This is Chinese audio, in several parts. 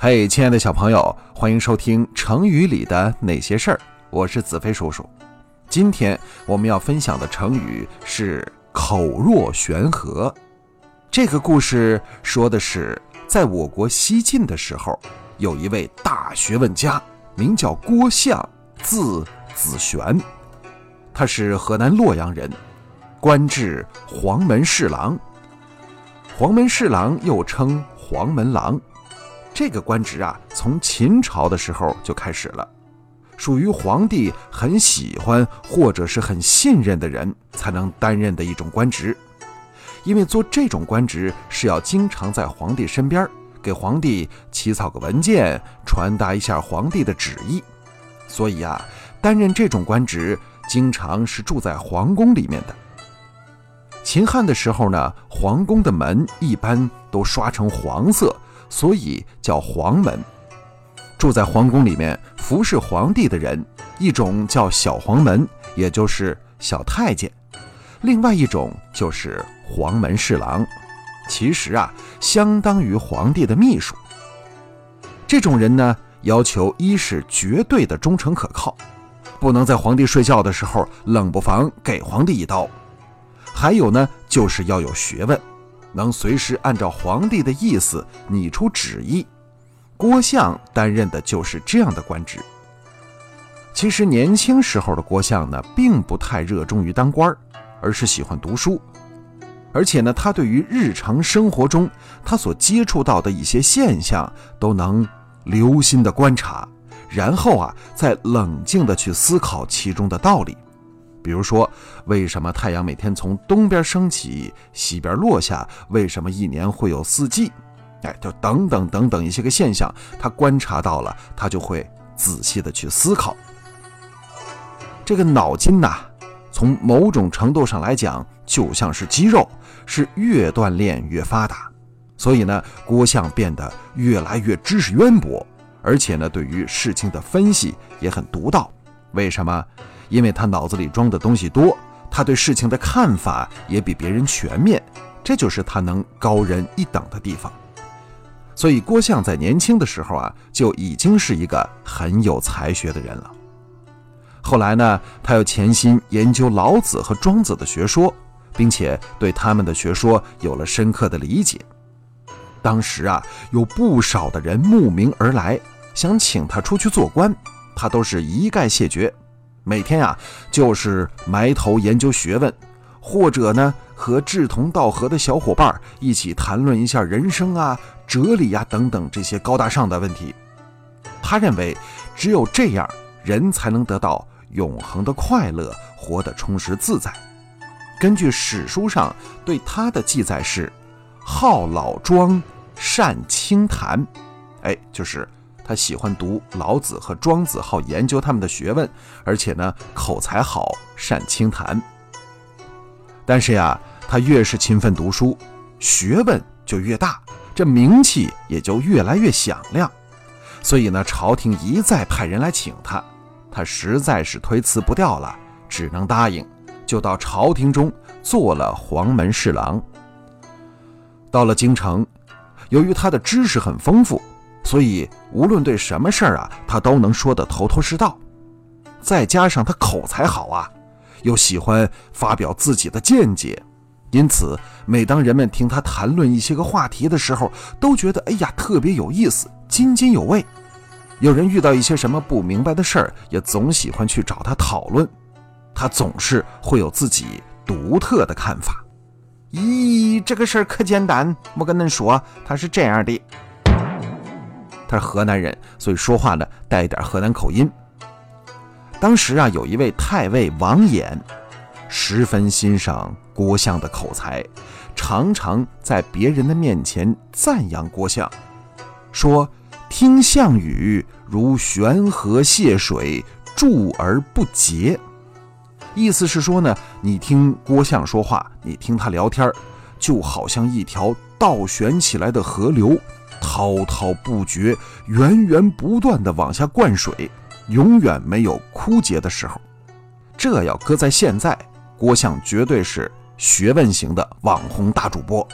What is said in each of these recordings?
嘿，亲爱的小朋友，欢迎收听成语里的那些事儿。我是子飞叔叔。今天我们要分享的成语是“口若悬河”。这个故事说的是，在我国西晋的时候，有一位大学问家，名叫郭象，字子玄。他是河南洛阳人，官至黄门侍郎。黄门侍郎又称黄门郎。这个官职啊，从秦朝的时候就开始了，属于皇帝很喜欢或者是很信任的人才能担任的一种官职。因为做这种官职是要经常在皇帝身边，给皇帝起草个文件，传达一下皇帝的旨意，所以啊，担任这种官职经常是住在皇宫里面的。秦汉的时候呢，皇宫的门一般都刷成黄色。所以叫黄门。住在皇宫里面服侍皇帝的人，一种叫小黄门，也就是小太监；另外一种就是黄门侍郎，其实啊，相当于皇帝的秘书。这种人呢，要求一是绝对的忠诚可靠，不能在皇帝睡觉的时候冷不防给皇帝一刀；还有呢，就是要有学问。能随时按照皇帝的意思拟出旨意，郭象担任的就是这样的官职。其实年轻时候的郭象呢，并不太热衷于当官而是喜欢读书。而且呢，他对于日常生活中他所接触到的一些现象，都能留心的观察，然后啊，再冷静的去思考其中的道理。比如说，为什么太阳每天从东边升起，西边落下？为什么一年会有四季？哎，就等等等等一些个现象，他观察到了，他就会仔细的去思考。这个脑筋呐，从某种程度上来讲，就像是肌肉，是越锻炼越发达。所以呢，郭象变得越来越知识渊博，而且呢，对于事情的分析也很独到。为什么？因为他脑子里装的东西多，他对事情的看法也比别人全面，这就是他能高人一等的地方。所以郭象在年轻的时候啊，就已经是一个很有才学的人了。后来呢，他又潜心研究老子和庄子的学说，并且对他们的学说有了深刻的理解。当时啊，有不少的人慕名而来，想请他出去做官，他都是一概谢绝。每天啊，就是埋头研究学问，或者呢，和志同道合的小伙伴一起谈论一下人生啊、哲理啊等等这些高大上的问题。他认为，只有这样，人才能得到永恒的快乐，活得充实自在。根据史书上对他的记载是：好老庄，善清谈，哎，就是。他喜欢读老子和庄子，好研究他们的学问，而且呢口才好，善清谈。但是呀，他越是勤奋读书，学问就越大，这名气也就越来越响亮。所以呢，朝廷一再派人来请他，他实在是推辞不掉了，只能答应，就到朝廷中做了黄门侍郎。到了京城，由于他的知识很丰富。所以，无论对什么事儿啊，他都能说得头头是道。再加上他口才好啊，又喜欢发表自己的见解，因此，每当人们听他谈论一些个话题的时候，都觉得哎呀特别有意思，津津有味。有人遇到一些什么不明白的事儿，也总喜欢去找他讨论。他总是会有自己独特的看法。咦，这个事儿可简单，我跟恁说，他是这样的。他是河南人，所以说话呢带一点河南口音。当时啊，有一位太尉王衍，十分欣赏郭象的口才，常常在别人的面前赞扬郭象，说：“听项羽如悬河泻水，注而不竭。”意思是说呢，你听郭象说话，你听他聊天，就好像一条倒悬起来的河流。滔滔不绝，源源不断的往下灌水，永远没有枯竭的时候。这要搁在现在，郭象绝对是学问型的网红大主播。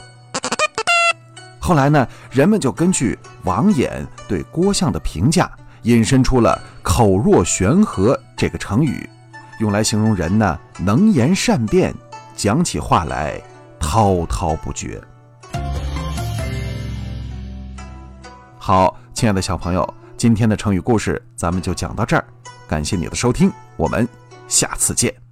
后来呢，人们就根据王衍对郭象的评价，引申出了“口若悬河”这个成语，用来形容人呢能言善辩，讲起话来滔滔不绝。好，亲爱的小朋友，今天的成语故事咱们就讲到这儿，感谢你的收听，我们下次见。